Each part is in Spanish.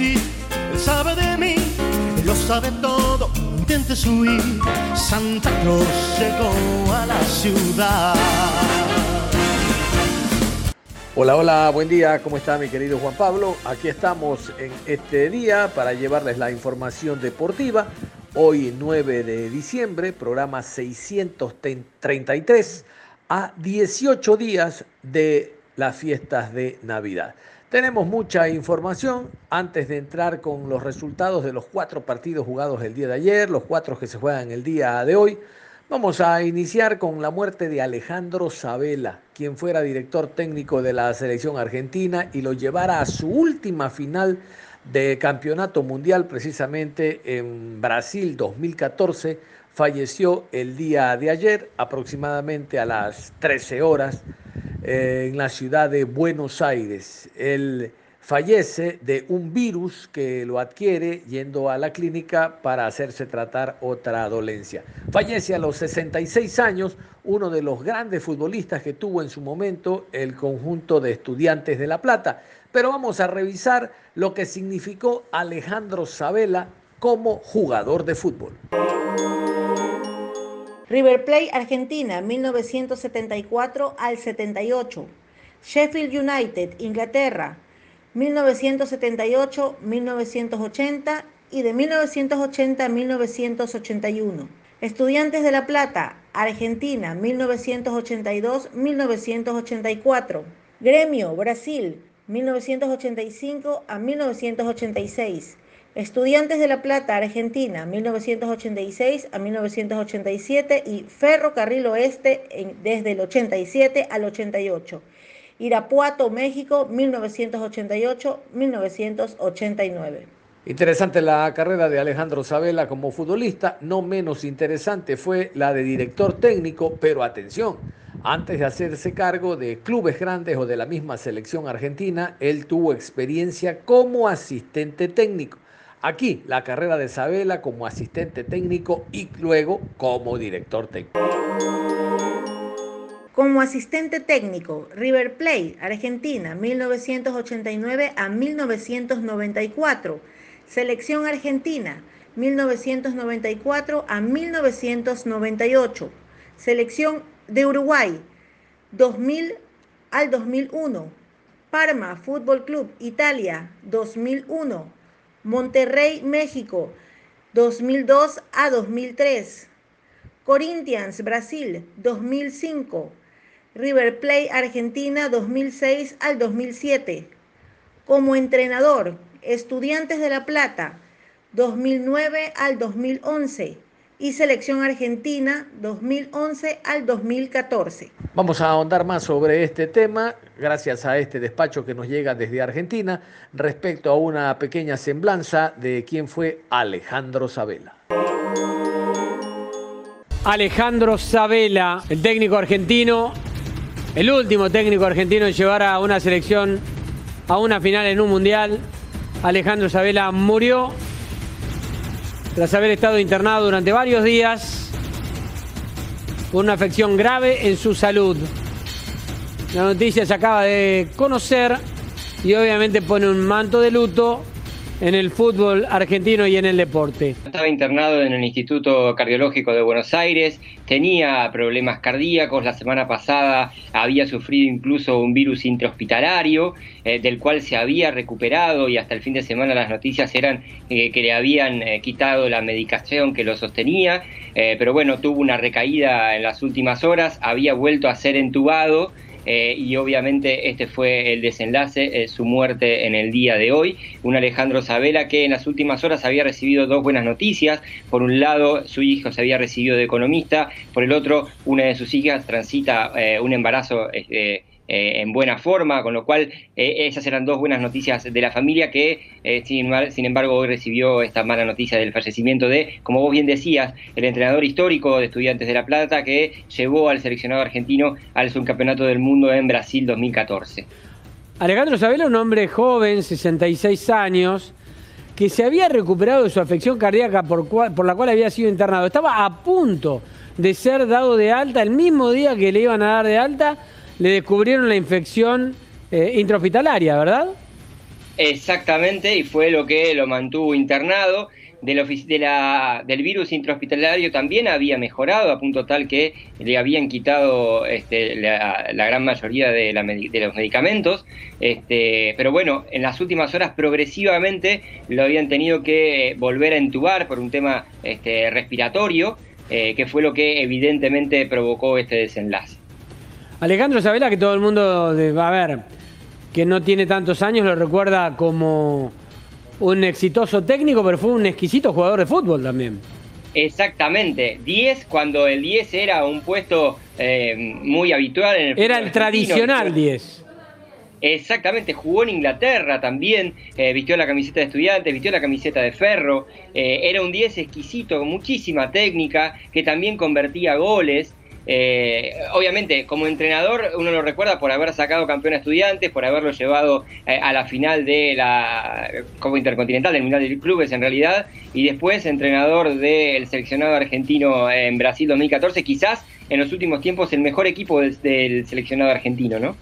Él sabe de mí, él lo sabe todo. Intentes huir, Santa Claus llegó a la ciudad. Hola, hola, buen día, ¿cómo está mi querido Juan Pablo? Aquí estamos en este día para llevarles la información deportiva. Hoy 9 de diciembre, programa 633, a 18 días de las fiestas de Navidad. Tenemos mucha información antes de entrar con los resultados de los cuatro partidos jugados el día de ayer, los cuatro que se juegan el día de hoy. Vamos a iniciar con la muerte de Alejandro Sabela, quien fuera director técnico de la selección argentina y lo llevara a su última final de campeonato mundial, precisamente en Brasil 2014. Falleció el día de ayer, aproximadamente a las 13 horas, en la ciudad de Buenos Aires. Él fallece de un virus que lo adquiere yendo a la clínica para hacerse tratar otra dolencia. Fallece a los 66 años, uno de los grandes futbolistas que tuvo en su momento el conjunto de estudiantes de La Plata. Pero vamos a revisar lo que significó Alejandro Sabela como jugador de fútbol. River Plate Argentina 1974 al 78. Sheffield United Inglaterra 1978-1980 y de 1980 a 1981. Estudiantes de La Plata, Argentina, 1982-1984. Gremio, Brasil, 1985 a 1986. Estudiantes de La Plata, Argentina, 1986 a 1987 y Ferrocarril Oeste en, desde el 87 al 88. Irapuato, México, 1988-1989. Interesante la carrera de Alejandro Sabela como futbolista, no menos interesante fue la de director técnico, pero atención, antes de hacerse cargo de clubes grandes o de la misma selección argentina, él tuvo experiencia como asistente técnico. Aquí la carrera de Sabela como asistente técnico y luego como director técnico. Como asistente técnico, River Plate, Argentina, 1989 a 1994. Selección Argentina, 1994 a 1998. Selección de Uruguay, 2000 al 2001. Parma Fútbol Club, Italia, 2001. Monterrey, México, 2002 a 2003. Corinthians, Brasil, 2005. River Plate Argentina 2006 al 2007. Como entrenador, Estudiantes de La Plata 2009 al 2011 y Selección Argentina 2011 al 2014. Vamos a ahondar más sobre este tema gracias a este despacho que nos llega desde Argentina respecto a una pequeña semblanza de quién fue Alejandro Sabela. Alejandro Sabela, el técnico argentino, el último técnico argentino en llevar a una selección a una final en un mundial. Alejandro Sabela murió tras haber estado internado durante varios días por una afección grave en su salud. La noticia se acaba de conocer y obviamente pone un manto de luto en el fútbol argentino y en el deporte. Estaba internado en el Instituto Cardiológico de Buenos Aires, tenía problemas cardíacos, la semana pasada había sufrido incluso un virus intrahospitalario, eh, del cual se había recuperado y hasta el fin de semana las noticias eran eh, que le habían eh, quitado la medicación que lo sostenía, pero bueno, tuvo una recaída en las últimas horas, había vuelto a ser entubado. Eh, y obviamente este fue el desenlace, eh, su muerte en el día de hoy. Un Alejandro Sabela que en las últimas horas había recibido dos buenas noticias. Por un lado, su hijo se había recibido de economista, por el otro, una de sus hijas transita eh, un embarazo eh, en buena forma, con lo cual eh, esas eran dos buenas noticias de la familia que, sin, sin, embargo, hoy recibió esta mala noticia del fallecimiento de, como vos bien decías, el entrenador histórico de Estudiantes de La Plata que llevó al seleccionado argentino al subcampeonato del mundo en Brasil 2014. Alejandro Sabela, un hombre joven, 66 años, que se había recuperado de su afección cardíaca por, por la cual había sido internado. Estaba a punto de ser dado de alta el mismo día que le iban a dar de alta le descubrieron la infección eh, intrahospitalaria, ¿verdad? Exactamente, y fue lo que lo mantuvo internado. del virus intrahospitalario también había mejorado a punto tal que le habían quitado este, la, gran mayoría de, los medicamentos, este, pero bueno, en las últimas horas progresivamente lo habían tenido que volver a entubar por un tema este, respiratorio, eh, que fue lo que evidentemente provocó este desenlace. Alejandro Sabela, que todo el mundo, va a ver, que no tiene tantos años, lo recuerda como un exitoso técnico, pero fue un exquisito jugador de fútbol también. Exactamente, 10 cuando el 10 era un puesto eh, muy habitual en el Era el tradicional 10. Exactamente, jugó en Inglaterra también, eh, vistió la camiseta de estudiantes, vistió la camiseta de ferro, eh, era un 10 exquisito, con muchísima técnica, que también convertía goles. Eh, obviamente, como entrenador, uno lo recuerda por haber sacado campeón a estudiantes, por haberlo llevado eh, a la final de la Copa Intercontinental, del Mundial de Clubes en realidad, y después entrenador del seleccionado argentino en Brasil 2014, quizás en los últimos tiempos el mejor equipo del, seleccionado argentino, ¿no?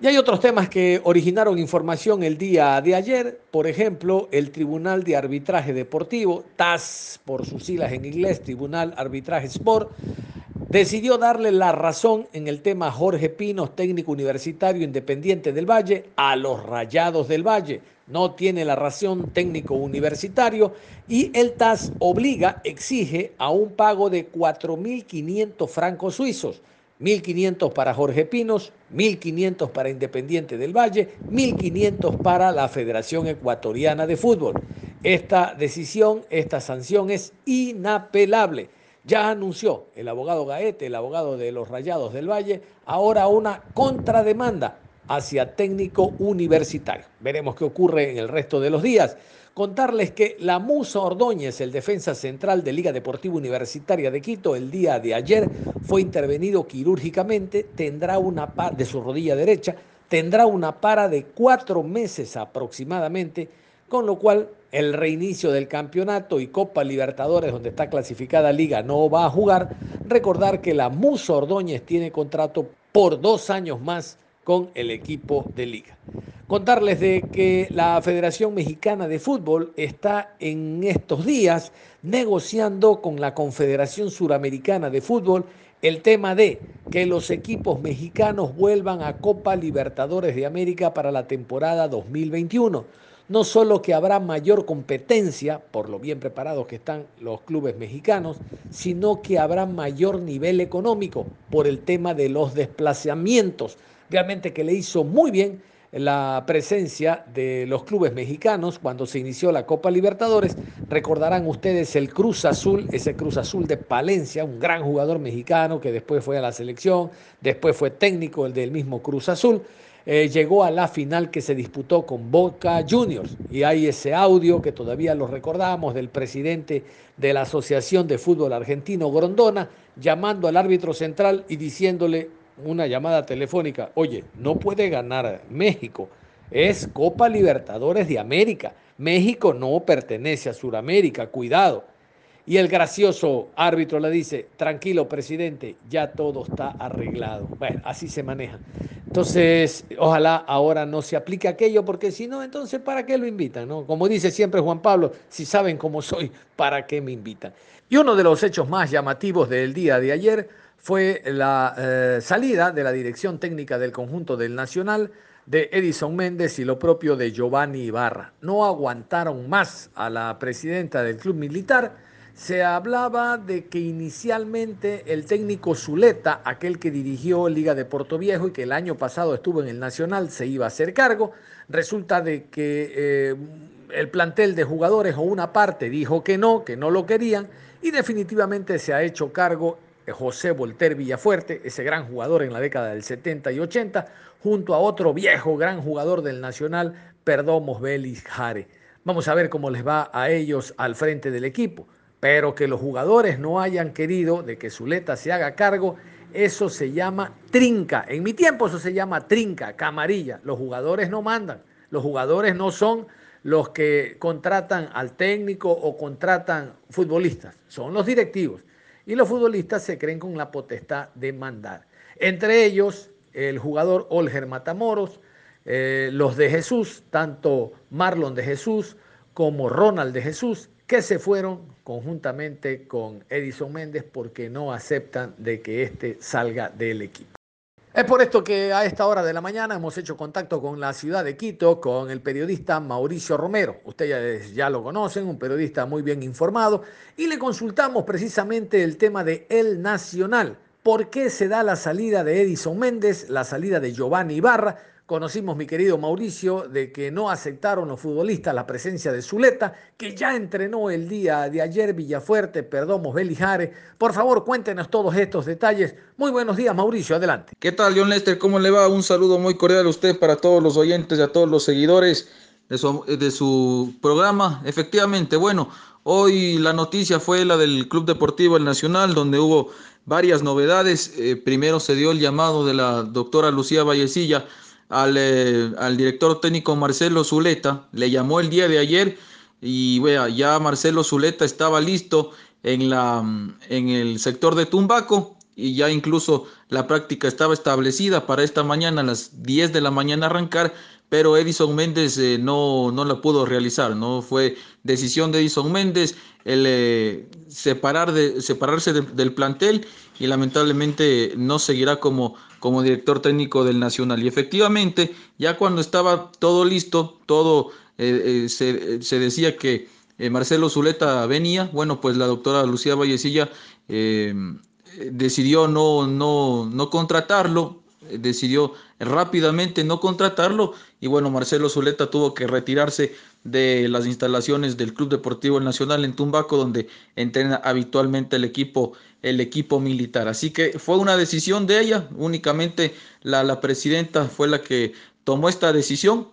Y hay otros temas que originaron información el día de ayer, por ejemplo, el Tribunal de Arbitraje Deportivo, TAS por sus siglas en inglés, Tribunal Arbitraje Sport, decidió darle la razón en el tema Jorge Pinos, técnico universitario independiente del Valle, a los Rayados del Valle. No tiene la razón técnico universitario y el TAS obliga, exige a un pago de 4.500 francos suizos. 1.500 para Jorge Pinos, 1.500 para Independiente del Valle, 1.500 para la Federación Ecuatoriana de Fútbol. Esta decisión, esta sanción es inapelable ya anunció el abogado Gaete, el abogado de los Rayados del Valle, ahora una contrademanda hacia técnico universitario. Veremos qué ocurre en el resto de los días. Contarles que la Musa Ordóñez, el defensa central de Liga Deportiva Universitaria de Quito, el día de ayer fue intervenido quirúrgicamente, tendrá una par de su rodilla derecha, tendrá una para de cuatro meses aproximadamente, con lo cual el reinicio del campeonato y Copa Libertadores, donde está clasificada Liga, no va a jugar. Recordar que la Muso Ordóñez tiene contrato por dos años más con el equipo de Liga. Contarles de que la Federación Mexicana de Fútbol está en estos días negociando con la Confederación Suramericana de Fútbol el tema de que los equipos mexicanos vuelvan a Copa Libertadores de América para la temporada 2021 no solo que habrá mayor competencia, por lo bien preparados que están los clubes mexicanos, sino que habrá mayor nivel económico por el tema de los desplazamientos. Realmente que le hizo muy bien la presencia de los clubes mexicanos cuando se inició la Copa Libertadores. Recordarán ustedes el Cruz Azul, ese Cruz Azul de Palencia, un gran jugador mexicano que después fue a la selección, después fue técnico el del mismo Cruz Azul. Eh, llegó a la final que se disputó con Boca Juniors. Y hay ese audio que todavía lo recordamos del presidente de la Asociación de Fútbol Argentino, Grondona, llamando al árbitro central y diciéndole una llamada telefónica, oye, no puede ganar México, es Copa Libertadores de América. México no pertenece a Sudamérica, cuidado. Y el gracioso árbitro le dice, tranquilo presidente, ya todo está arreglado. Bueno, así se maneja. Entonces, ojalá ahora no se aplique aquello, porque si no, entonces, ¿para qué lo invitan? No? Como dice siempre Juan Pablo, si saben cómo soy, ¿para qué me invitan? Y uno de los hechos más llamativos del día de ayer fue la eh, salida de la dirección técnica del conjunto del Nacional de Edison Méndez y lo propio de Giovanni Ibarra. No aguantaron más a la presidenta del club militar se hablaba de que inicialmente el técnico Zuleta, aquel que dirigió Liga de Puerto Viejo y que el año pasado estuvo en el Nacional, se iba a hacer cargo. Resulta de que eh, el plantel de jugadores o una parte dijo que no, que no lo querían y definitivamente se ha hecho cargo José Volter Villafuerte, ese gran jugador en la década del 70 y 80, junto a otro viejo gran jugador del Nacional, Perdomos Belis Jare. Vamos a ver cómo les va a ellos al frente del equipo. Pero que los jugadores no hayan querido de que Zuleta se haga cargo, eso se llama trinca. En mi tiempo eso se llama trinca, camarilla. Los jugadores no mandan. Los jugadores no son los que contratan al técnico o contratan futbolistas, son los directivos. Y los futbolistas se creen con la potestad de mandar. Entre ellos, el jugador Olger Matamoros, eh, los de Jesús, tanto Marlon de Jesús como Ronald de Jesús, que se fueron conjuntamente con Edison Méndez porque no aceptan de que éste salga del equipo. Es por esto que a esta hora de la mañana hemos hecho contacto con la ciudad de Quito, con el periodista Mauricio Romero. Ustedes ya lo conocen, un periodista muy bien informado, y le consultamos precisamente el tema de El Nacional. ¿Por qué se da la salida de Edison Méndez, la salida de Giovanni Ibarra? Conocimos, mi querido Mauricio, de que no aceptaron los futbolistas la presencia de Zuleta, que ya entrenó el día de ayer Villafuerte, Perdomos, Belijare. Por favor, cuéntenos todos estos detalles. Muy buenos días, Mauricio, adelante. ¿Qué tal, John Lester? ¿Cómo le va? Un saludo muy cordial a usted para todos los oyentes y a todos los seguidores de su, de su programa. Efectivamente, bueno, hoy la noticia fue la del Club Deportivo El Nacional, donde hubo varias novedades. Eh, primero se dio el llamado de la doctora Lucía Vallecilla eh, al, director técnico Marcelo Zuleta, le llamó el día de ayer y vea, ya Marcelo Zuleta estaba listo en, la, en el sector de Tumbaco y ya incluso la práctica estaba establecida para esta mañana a las 10 de la mañana arrancar, pero Edison Méndez eh, no, no la pudo realizar, no fue decisión de Edison Méndez el eh, separar de, separarse del plantel y lamentablemente no seguirá como, como director técnico del Nacional. Y efectivamente, ya cuando estaba todo listo, todo eh, se, se, decía que Marcelo Zuleta venía, bueno, pues la doctora Lucía Vallecilla decidió no, no, no contratarlo, decidió rápidamente no contratarlo y bueno, Marcelo Zuleta tuvo que retirarse de las instalaciones del Club Deportivo Nacional en Tumbaco donde entrena habitualmente el equipo el equipo militar. Así que fue una decisión de ella, únicamente la, la presidenta fue la que tomó esta decisión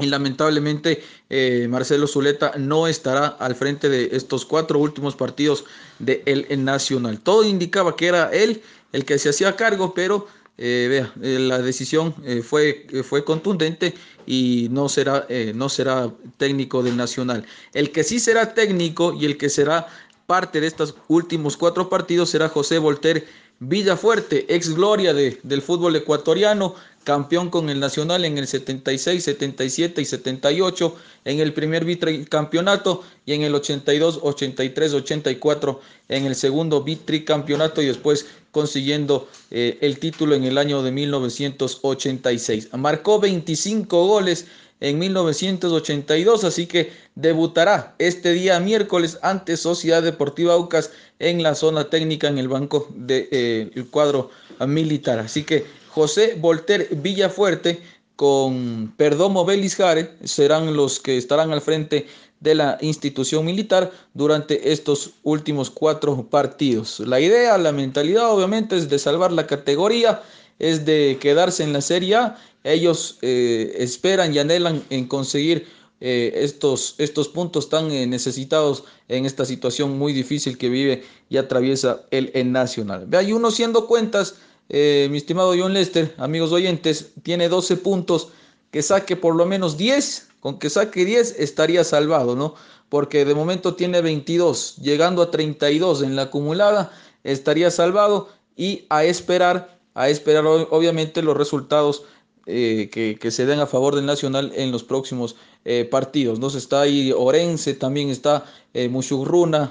y lamentablemente eh, Marcelo Zuleta no estará al frente de estos cuatro últimos partidos de el, Nacional. Todo indicaba que era él el que se hacía cargo, pero eh, vea, eh, la decisión fue, fue contundente y no será, no será técnico del Nacional. El que sí será técnico y el que será parte de estos últimos cuatro partidos será José Volter Villafuerte, ex gloria de, del fútbol ecuatoriano, campeón con el Nacional en el 76, 77 y 78, en el primer campeonato y en el 82, 83, 84 en el segundo campeonato y después consiguiendo eh, el título en el año de 1986. Marcó 25 goles en 1982, así que debutará este día miércoles ante Sociedad Deportiva Aucas en la zona técnica en el banco del eh, cuadro militar. Así que José Volter Villafuerte con Perdomo Belisjare serán los que estarán al frente de la institución militar durante estos últimos cuatro partidos. La idea, la mentalidad obviamente es de salvar la categoría, es de quedarse en la Serie A. Ellos eh, esperan y anhelan en conseguir eh, estos, estos puntos tan eh, necesitados en esta situación muy difícil que vive y atraviesa el, el Nacional. Hay uno siendo cuentas eh, mi estimado John Lester, amigos oyentes, tiene 12 puntos, que saque por lo menos 10, con que saque 10 estaría salvado, ¿no? Porque de momento tiene 22, llegando a 32 en la acumulada, estaría salvado y a esperar, a esperar obviamente los resultados eh, que, se den a favor del Nacional en los próximos eh, partidos. ¿no? Está ahí Orense, también está eh,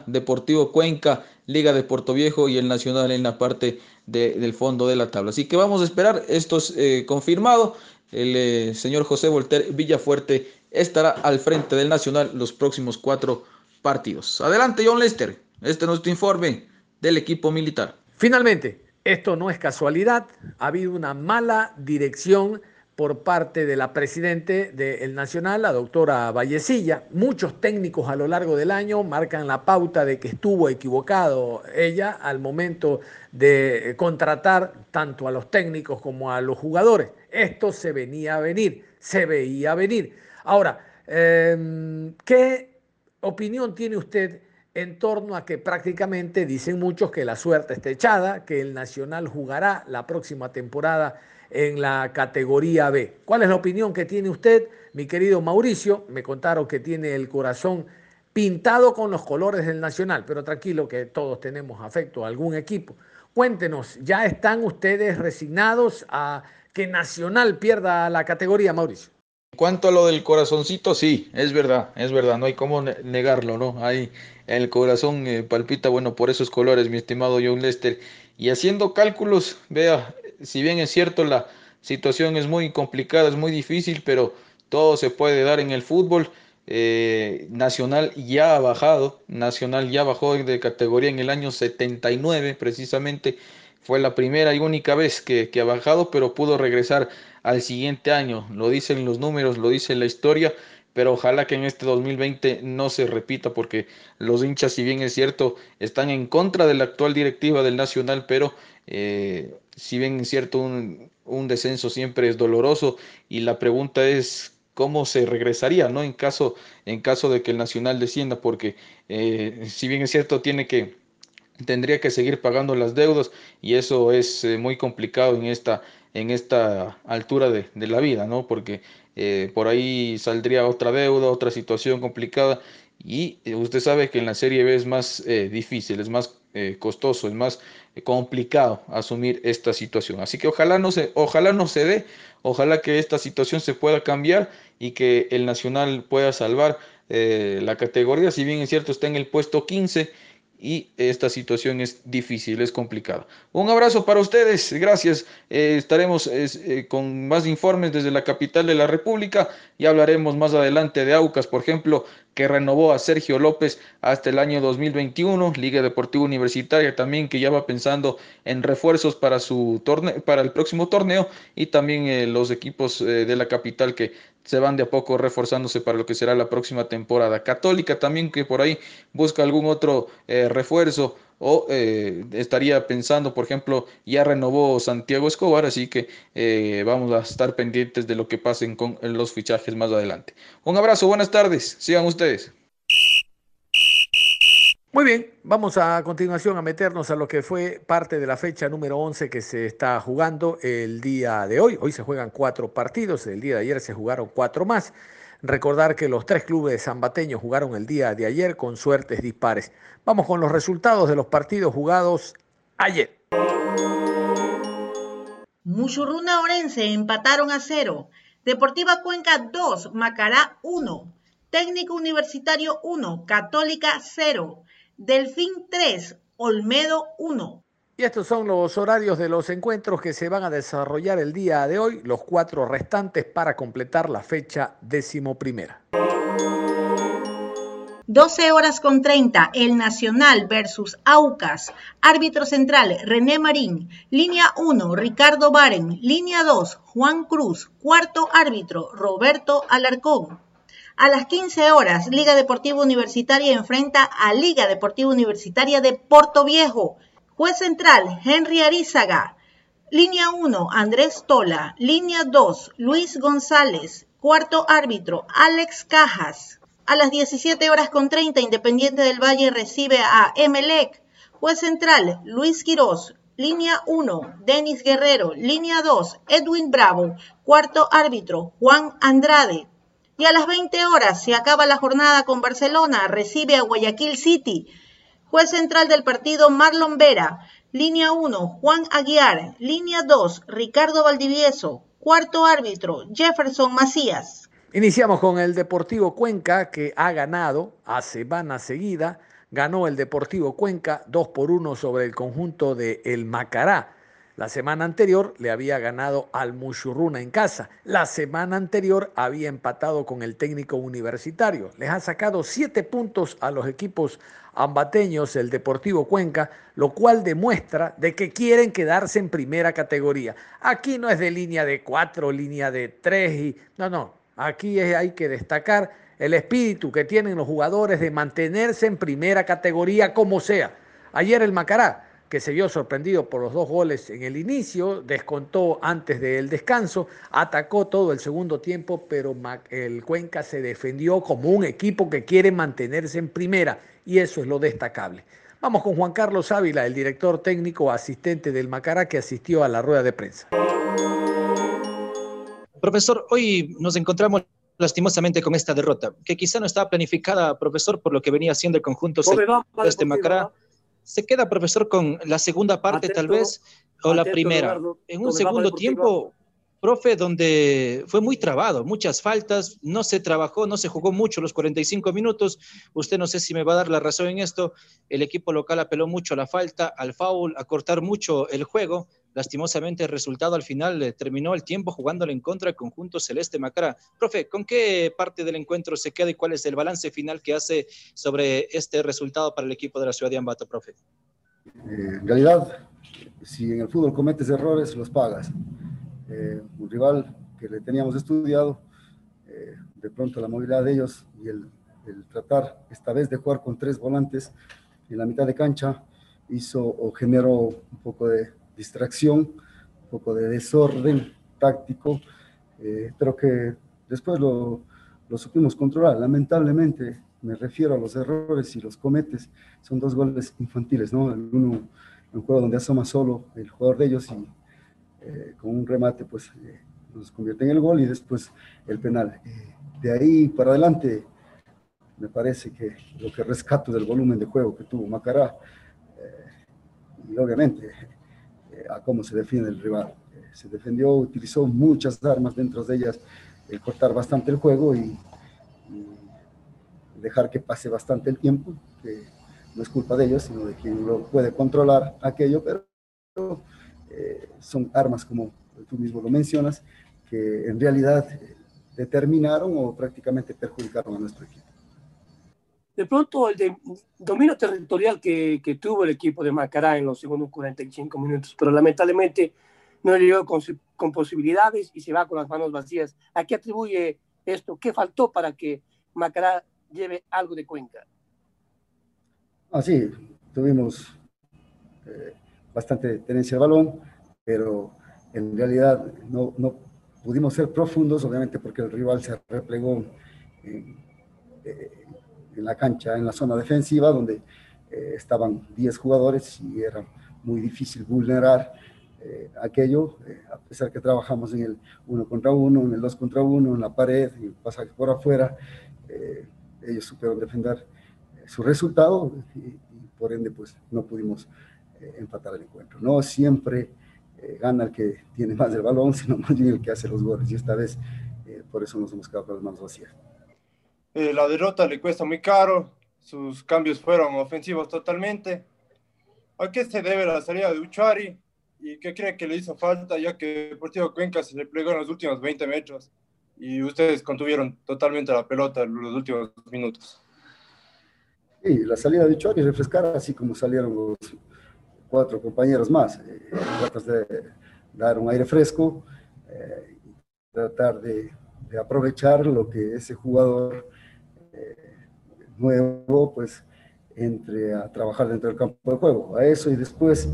Deportivo Cuenca, Liga de Puerto Viejo y el Nacional en la parte del fondo de la tabla. Así que vamos a esperar, esto es eh, confirmado. El eh, señor José Volter Villafuerte estará al frente del Nacional los próximos cuatro partidos. Adelante, John Lester. Este es nuestro informe del equipo militar. Finalmente, esto no es casualidad, ha habido una mala dirección por parte de la presidente del Nacional, la doctora Vallecilla. Muchos técnicos a lo largo del año marcan la pauta de que estuvo equivocado ella al momento de contratar tanto a los técnicos como a los jugadores. Esto se venía a venir, se veía venir. Ahora, em, ¿qué opinión tiene usted en torno a que prácticamente dicen muchos que la suerte está echada, que el Nacional jugará la próxima temporada en la categoría B. ¿Cuál es la opinión que tiene usted, mi querido Mauricio? Me contaron que tiene el corazón pintado con los colores del Nacional, pero tranquilo que todos tenemos afecto a algún equipo. Cuéntenos, ¿ya están ustedes resignados a que Nacional pierda la categoría, Mauricio? Cuanto a lo del corazoncito, sí, es verdad, es verdad, no hay cómo negarlo, ¿no? Ahí el corazón eh, palpita, bueno, por esos colores, mi estimado John Lester. Y haciendo cálculos, vea, si bien es cierto la situación es muy complicada, es muy difícil, pero todo se puede dar en el fútbol. Eh, Nacional ya ha bajado, Nacional ya bajó de categoría en el año 79 precisamente, fue la primera y única vez que ha bajado, pero pudo regresar al siguiente año, lo dicen los números, lo dice la historia, pero ojalá que en este 2020 no se repita porque los hinchas, si bien es cierto, están en contra de la actual directiva del Nacional, pero eh, si bien es cierto, un, descenso siempre es doloroso y la pregunta es cómo se regresaría, ¿no? En caso, en caso de que el Nacional descienda, porque eh, si bien es cierto, tiene que tendría que seguir pagando las deudas y eso es eh, muy complicado en esta en esta altura de, de la vida, ¿no? Porque eh, por ahí saldría otra deuda, otra situación complicada y eh, usted sabe que en la Serie B es más eh, difícil, es más costoso, es más complicado asumir esta situación. Así que ojalá no se, ojalá no se dé, ojalá que esta situación se pueda cambiar y que el Nacional pueda salvar la categoría, si bien es cierto está en el puesto 15 y esta situación es difícil, es complicada. Un abrazo para ustedes, gracias. Eh, estaremos eh, con más informes desde la capital de la República y hablaremos más adelante de Aucas, por ejemplo, que renovó a Sergio López hasta el año 2021, Liga Deportiva Universitaria también que ya va pensando en refuerzos para su para el próximo torneo y también eh, los equipos de la capital que se van de a poco reforzándose para lo que será la próxima temporada. Católica también que por ahí busca algún otro eh, refuerzo o eh, estaría pensando, por ejemplo, ya renovó Santiago Escobar, así que eh, vamos a estar pendientes de lo que pasen con los fichajes más adelante. Un abrazo, buenas tardes, sigan ustedes. Muy bien, vamos a continuación a meternos a lo que fue parte de la fecha número 11 que se está jugando el día de hoy. Hoy se juegan cuatro partidos, el día de ayer se jugaron cuatro más. Recordar que los tres clubes zambateños jugaron el día de ayer con suertes dispares. Vamos con los resultados de los partidos jugados ayer. Muchurruna Orense empataron a cero. Deportiva Cuenca 2, Macará 1. Técnico Universitario 1, Católica 0. Delfín 3, Olmedo 1. Y estos son los horarios de los encuentros que se van a desarrollar el día de hoy, los cuatro restantes para completar la fecha decimoprimera. 12 horas con 30, El Nacional versus Aucas. Árbitro central, René Marín. Línea 1, Ricardo Baren. Línea 2, Juan Cruz. Cuarto árbitro, Roberto Alarcón. A las 15 horas, Liga Deportiva Universitaria enfrenta a Liga Deportiva Universitaria de Puerto Viejo. Juez central, Henry Arizaga. Línea 1, Andrés Tola. Línea 2, Luis González. Cuarto árbitro, Alex Cajas. A las 17 horas con 30, Independiente del Valle recibe a Emelec. Juez central, Luis Quirós. Línea 1, Denis Guerrero. Línea 2, Edwin Bravo. Cuarto árbitro, Juan Andrade. Y a las 20 horas se acaba la jornada con Barcelona, recibe a Guayaquil City. Juez central del partido Marlon Vera. Línea 1, Juan Aguiar. Línea 2, Ricardo Valdivieso. Cuarto árbitro, Jefferson Macías. Iniciamos con el Deportivo Cuenca que ha ganado a semana seguida. Ganó el Deportivo Cuenca 2 por 1 sobre el conjunto de El Macará. La semana anterior le había ganado al Mushurruna en casa. La semana anterior había empatado con el técnico universitario. Les ha sacado siete puntos a los equipos ambateños, el Deportivo Cuenca, lo cual demuestra de que quieren quedarse en primera categoría. Aquí no es de línea de cuatro, línea de tres y no, no. Aquí hay que destacar el espíritu que tienen los jugadores de mantenerse en primera categoría como sea. Ayer el Macará que se vio sorprendido por los dos goles en el inicio, descontó antes del descanso, atacó todo el segundo tiempo, pero el Cuenca se defendió como un equipo que quiere mantenerse en primera y eso es lo destacable. Vamos con Juan Carlos Ávila, el director técnico asistente del Macará que asistió a la rueda de prensa. Profesor, hoy nos encontramos lastimosamente con esta derrota, que quizá no estaba planificada, profesor, por lo que venía haciendo el conjunto de este Macará se queda, profesor, con la segunda parte tal vez, o la primera. en un segundo tiempo, profe, donde fue muy trabado, muchas faltas, no se trabajó, no se jugó mucho los 45 minutos. Usted no sé si me va a dar la razón en esto. El equipo local apeló mucho a la falta, al foul, a cortar mucho el juego lastimosamente el resultado al final eh, terminó el tiempo jugándole en contra el conjunto celeste Macara. Profe, ¿con qué parte del encuentro se queda y cuál es el balance final que hace sobre este resultado para el equipo de la ciudad de Ambato, profe? Eh, en realidad, si en el fútbol cometes errores, los pagas. Eh, un rival que le teníamos estudiado, de pronto la movilidad de ellos y el, el tratar esta vez de jugar con tres volantes en la mitad de cancha hizo o generó un poco de, distracción, un poco de desorden táctico, eh, pero que después lo, lo supimos controlar. Lamentablemente, me refiero a los errores y los cometes, son dos goles infantiles, ¿no? Uno, un juego donde asoma solo el jugador de ellos y eh, con un remate, pues eh, nos convierte en el gol y después el penal. de ahí para adelante, me parece que lo que rescato del volumen de juego que tuvo Macará, y obviamente a cómo se defiende el rival. Eh, se defendió, utilizó muchas armas, dentro de ellas el cortar bastante el juego y, dejar que pase bastante el tiempo, que no es culpa de ellos, sino de quien lo puede controlar aquello, pero eh, son armas, como tú mismo lo mencionas, que en realidad eh, determinaron o prácticamente perjudicaron a nuestro equipo de pronto el de dominio territorial que, que, tuvo el equipo de Macará en los segundos 45 minutos, pero lamentablemente no llegó con, con, posibilidades y se va con las manos vacías. ¿A qué atribuye esto? ¿Qué faltó para que Macará lleve algo de cuenta? Ah, sí, tuvimos eh, bastante tenencia de balón, pero en realidad no, no, pudimos ser profundos, obviamente porque el rival se replegó en, eh, en la cancha, en la zona defensiva, donde eh, estaban 10 jugadores y era muy difícil vulnerar eh, aquello, eh, a pesar que trabajamos en el uno contra uno, en el dos contra uno, en la pared, y el pasaje por afuera, ellos supieron defender su resultado y, por ende pues no pudimos empatar el encuentro. No siempre gana el que tiene más el balón, sino más bien el que hace los goles y esta vez por eso nos hemos quedado con las manos vacías. Eh, la derrota le cuesta muy caro, sus cambios fueron ofensivos totalmente. ¿A qué se debe la salida de Uchuari? ¿Y qué cree que le hizo falta ya que Deportivo Cuenca se replegó en los últimos 20 metros y ustedes contuvieron totalmente la pelota en los últimos minutos? Sí, la salida de Uchuari refrescar así como salieron los cuatro compañeros más. Eh, tratas de dar un aire fresco, eh, tratar de, aprovechar lo que ese jugador nuevo, pues entre a trabajar dentro del campo de juego. A eso y después,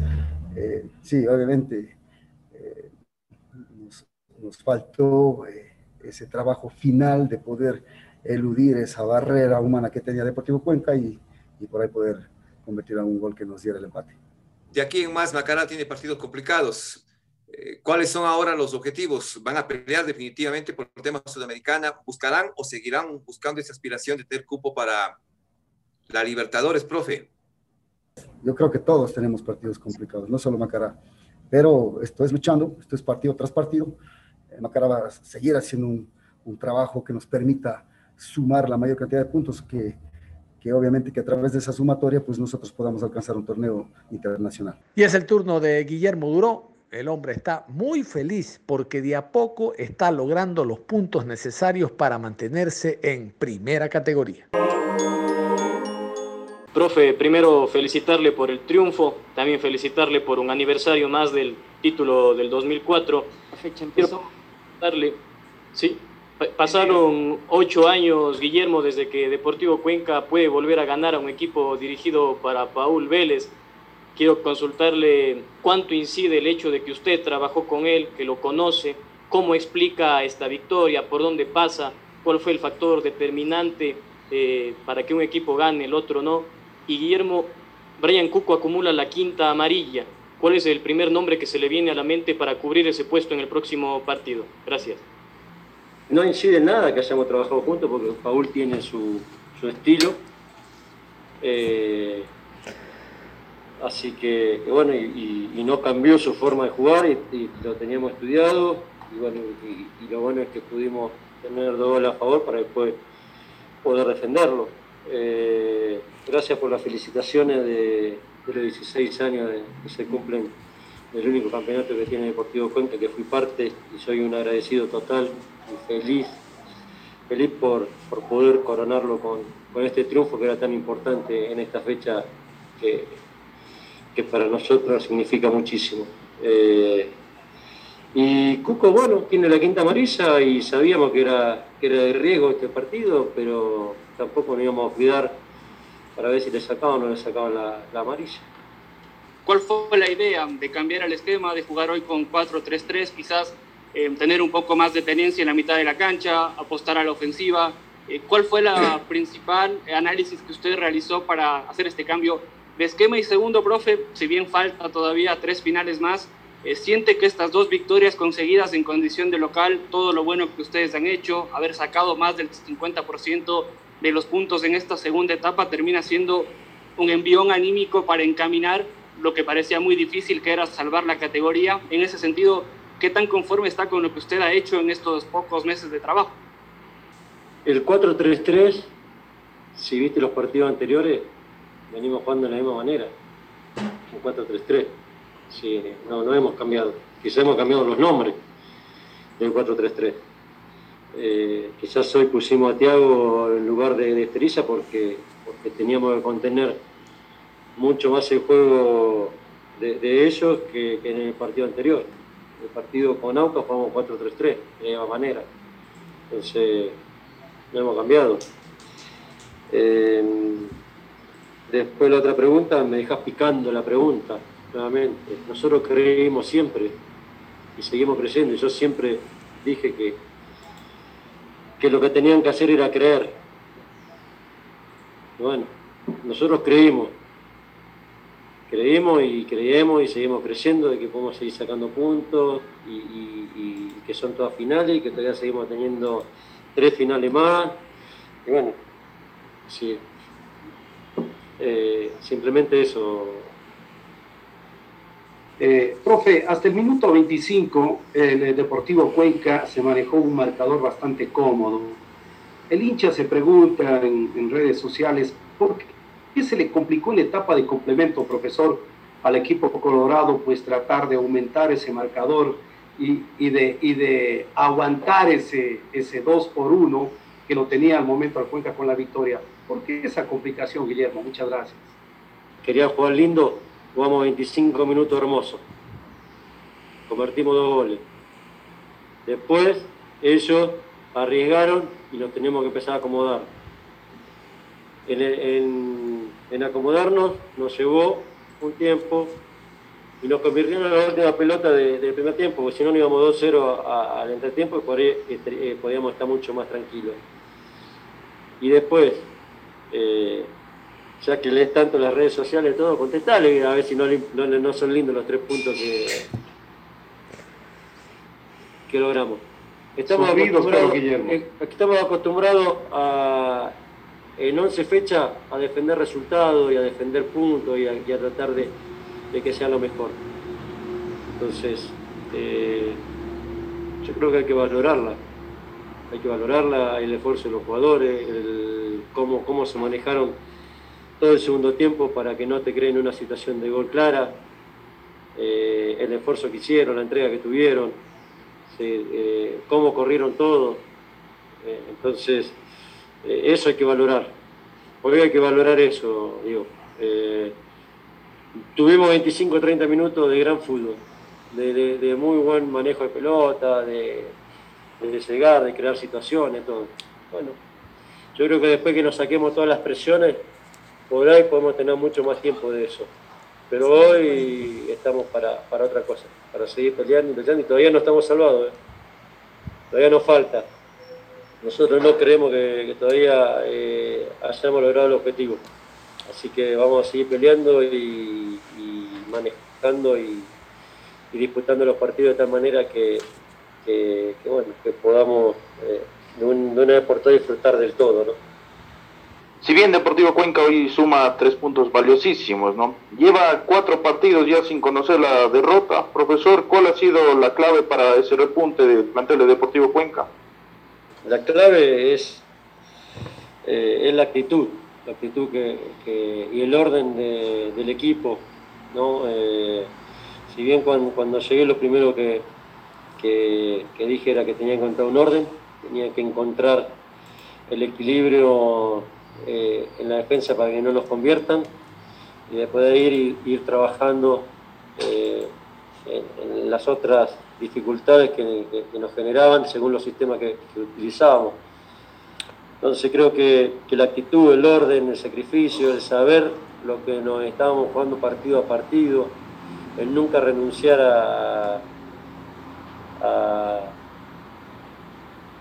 eh, sí, obviamente eh, nos, faltó eh, ese trabajo final de poder eludir esa barrera humana que tenía Deportivo Cuenca y, y por ahí poder convertir a un gol que nos diera el empate. De aquí en más, Macará tiene partidos complicados. ¿Cuáles son ahora los objetivos? ¿Van a pelear definitivamente por el tema sudamericana? ¿Buscarán o seguirán buscando esa aspiración de tener cupo para la Libertadores, profe? Yo creo que todos tenemos partidos complicados, no solo Macará. Pero esto es luchando, esto es partido tras partido. Eh, Macará va a seguir haciendo un, un trabajo que nos permita sumar la mayor cantidad de puntos que, que obviamente que a través de esa sumatoria pues nosotros podamos alcanzar un torneo internacional. Y es el turno de Guillermo Duró, el hombre está muy feliz porque de a poco está logrando los puntos necesarios para mantenerse en primera categoría. Profe, primero felicitarle por el triunfo, también felicitarle por un aniversario más del título del 2004. La fecha empezó. Darle, sí, pasaron ocho años, Guillermo, desde que Deportivo Cuenca puede volver a ganar a un equipo dirigido para Paul Vélez. Quiero consultarle cuánto incide el hecho de que usted trabajó con él, que lo conoce, cómo explica esta victoria, por dónde pasa, cuál fue el factor determinante eh, para que un equipo gane, el otro no. Y Guillermo, Brian Cuco acumula la quinta amarilla. ¿Cuál es el primer nombre que se le viene a la mente para cubrir ese puesto en el próximo partido? Gracias. No incide en nada que hayamos trabajado juntos porque Paul tiene su, su estilo. Eh, Así que, bueno, y, no cambió su forma de jugar y, lo teníamos estudiado. Y bueno, y, lo bueno es que pudimos tener dos goles a favor para después poder defenderlo. Eh, gracias por las felicitaciones de, los 16 años que se cumplen del único campeonato que tiene Deportivo Cuenca, que fui parte y soy un agradecido total feliz, feliz por, por poder coronarlo con, con este triunfo que era tan importante en esta fecha que, que para nosotros significa muchísimo. Eh, y Cuco, bueno, tiene la quinta amarilla y sabíamos que era, que era de riesgo este partido, pero tampoco nos íbamos a cuidar para ver si le sacaban o no le sacaban la, amarilla. ¿Cuál fue la idea de cambiar el esquema, de jugar hoy con 4-3-3, quizás eh, tener un poco más de tenencia en la mitad de la cancha, apostar a la ofensiva? Eh, ¿Cuál fue la principal análisis que usted realizó para hacer este cambio de esquema y segundo, profe, si bien falta todavía tres finales más, eh, siente que estas dos victorias conseguidas en condición de local, todo lo bueno que ustedes han hecho, haber sacado más del 50% de los puntos en esta segunda etapa, termina siendo un envión anímico para encaminar lo que parecía muy difícil, que era salvar la categoría. En ese sentido, ¿qué tan conforme está con lo que usted ha hecho en estos pocos meses de trabajo? El 4-3-3, si viste los partidos anteriores, venimos jugando de la misma manera, un 4-3-3. Sí, no, no hemos cambiado. Quizás hemos cambiado los nombres del 4-3-3. Eh, quizás hoy pusimos a Tiago en lugar de, de porque teníamos que contener mucho más el juego de, ellos que, en el partido anterior. El partido con Auca jugamos 4-3-3, de la manera. Entonces, no hemos cambiado. Eh, Después la otra pregunta, me dejas picando la pregunta, nuevamente. Nosotros creímos siempre y seguimos creyendo. Yo siempre dije que, que lo que tenían que hacer era creer. bueno, nosotros creímos. Creímos y creemos y seguimos creyendo de que podemos seguir sacando puntos y, que son todas finales y que todavía seguimos teniendo tres finales más. Y bueno, sí, eh, simplemente eso. Eh, profe, hasta el minuto 25 el Deportivo Cuenca se manejó un marcador bastante cómodo. El hincha se pregunta en, redes sociales por qué se le complicó en la etapa de complemento, profesor, al equipo colorado, pues tratar de aumentar ese marcador y, de, aguantar ese, ese 2 por 1 que lo tenía al momento al Cuenca con la victoria. ¿Por qué esa complicación, Guillermo? Muchas gracias. Quería jugar lindo, jugamos 25 minutos hermosos. Convertimos dos goles. Después ellos arriesgaron y nos teníamos que empezar a acomodar. En, acomodarnos nos llevó un tiempo y nos convirtieron en la última pelota del primer tiempo, porque si no, nos íbamos 2-0 al entretiempo y por ahí este, eh, podíamos estar mucho más tranquilos. Y después, eh, ya que lees tanto las redes sociales, todo, contestale a ver si no, no, son lindos los tres puntos que, que logramos. Estamos acostumbrados, eh, estamos acostumbrados a, en 11 fechas a defender resultados y a defender puntos y a, tratar de, que sea lo mejor. Entonces, eh, yo creo que hay que valorarla hay que valorarla, el esfuerzo de los jugadores, cómo, cómo se manejaron todo el segundo tiempo para que no te creen una situación de gol clara. eh, el esfuerzo que hicieron, la entrega que tuvieron, eh, cómo corrieron todo. Entonces, eso hay que valorar. Hoy hay que valorar eso, digo. tuvimos 25 30 minutos de gran fútbol, de, muy buen manejo de pelota, de, de llegar, de crear situaciones, todo. Bueno, yo creo que después que nos saquemos todas las presiones, por ahí podemos tener mucho más tiempo de eso. Pero hoy estamos para, otra cosa, para seguir peleando y peleando y todavía no estamos salvados. ¿eh? Todavía nos falta. Nosotros no creemos que, todavía eh, hayamos logrado el objetivo. Así que vamos a seguir peleando y, manejando y, disputando los partidos de tal manera que, bueno, que podamos eh, de, una vez por todas disfrutar del todo. ¿no? Si bien Deportivo Cuenca hoy suma tres puntos valiosísimos, ¿no? Lleva cuatro partidos ya sin conocer la derrota. Profesor, ¿cuál ha sido la clave para ese repunte del plantel de Deportivo Cuenca? La clave es, eh, es la actitud, la actitud que, y el orden del equipo, ¿no? Eh, si bien cuando, llegué lo primero que, que, que dije era que tenía que encontrar un orden, tenía que encontrar el equilibrio eh, en la defensa para que no nos conviertan y después de ir, ir trabajando en, las otras dificultades que, nos generaban según los sistemas que, utilizábamos. Entonces creo que, la actitud, el orden, el sacrificio, el saber lo que nos estábamos jugando partido a partido, el nunca renunciar a,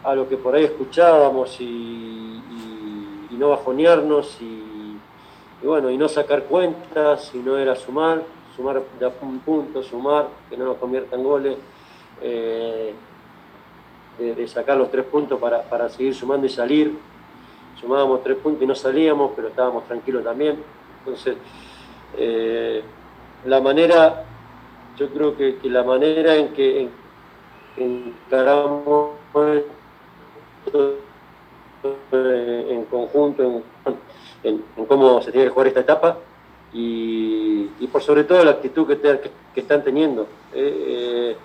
a, lo que por ahí escuchábamos y y no bajonearnos y, bueno, y no sacar cuentas, si no era sumar, sumar de un punto, sumar, que no nos conviertan goles, eh, de, sacar los tres puntos para, seguir sumando y salir. Sumábamos tres puntos y no salíamos, pero estábamos tranquilos también. Entonces, eh, la manera, yo creo que, la manera en que encaramos en conjunto, en, cómo se tiene que jugar esta etapa y, por sobre todo la actitud que, están teniendo. Eh, eh,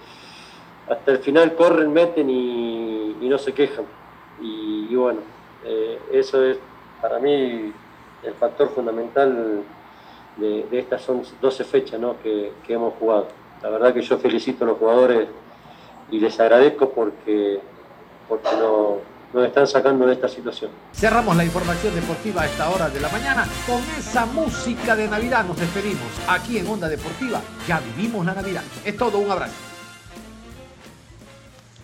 hasta el final corren, meten y, no se quejan. Y, bueno, eh, eso es para mí el factor fundamental de, estas son 12 fechas que, que hemos jugado. La verdad que yo felicito a los jugadores y les agradezco porque, porque no, nos están sacando de esta situación. Cerramos la información deportiva a esta hora de la mañana. Con esa música de Navidad nos despedimos. Aquí en Onda Deportiva ya vivimos la Navidad. Es todo, un abrazo.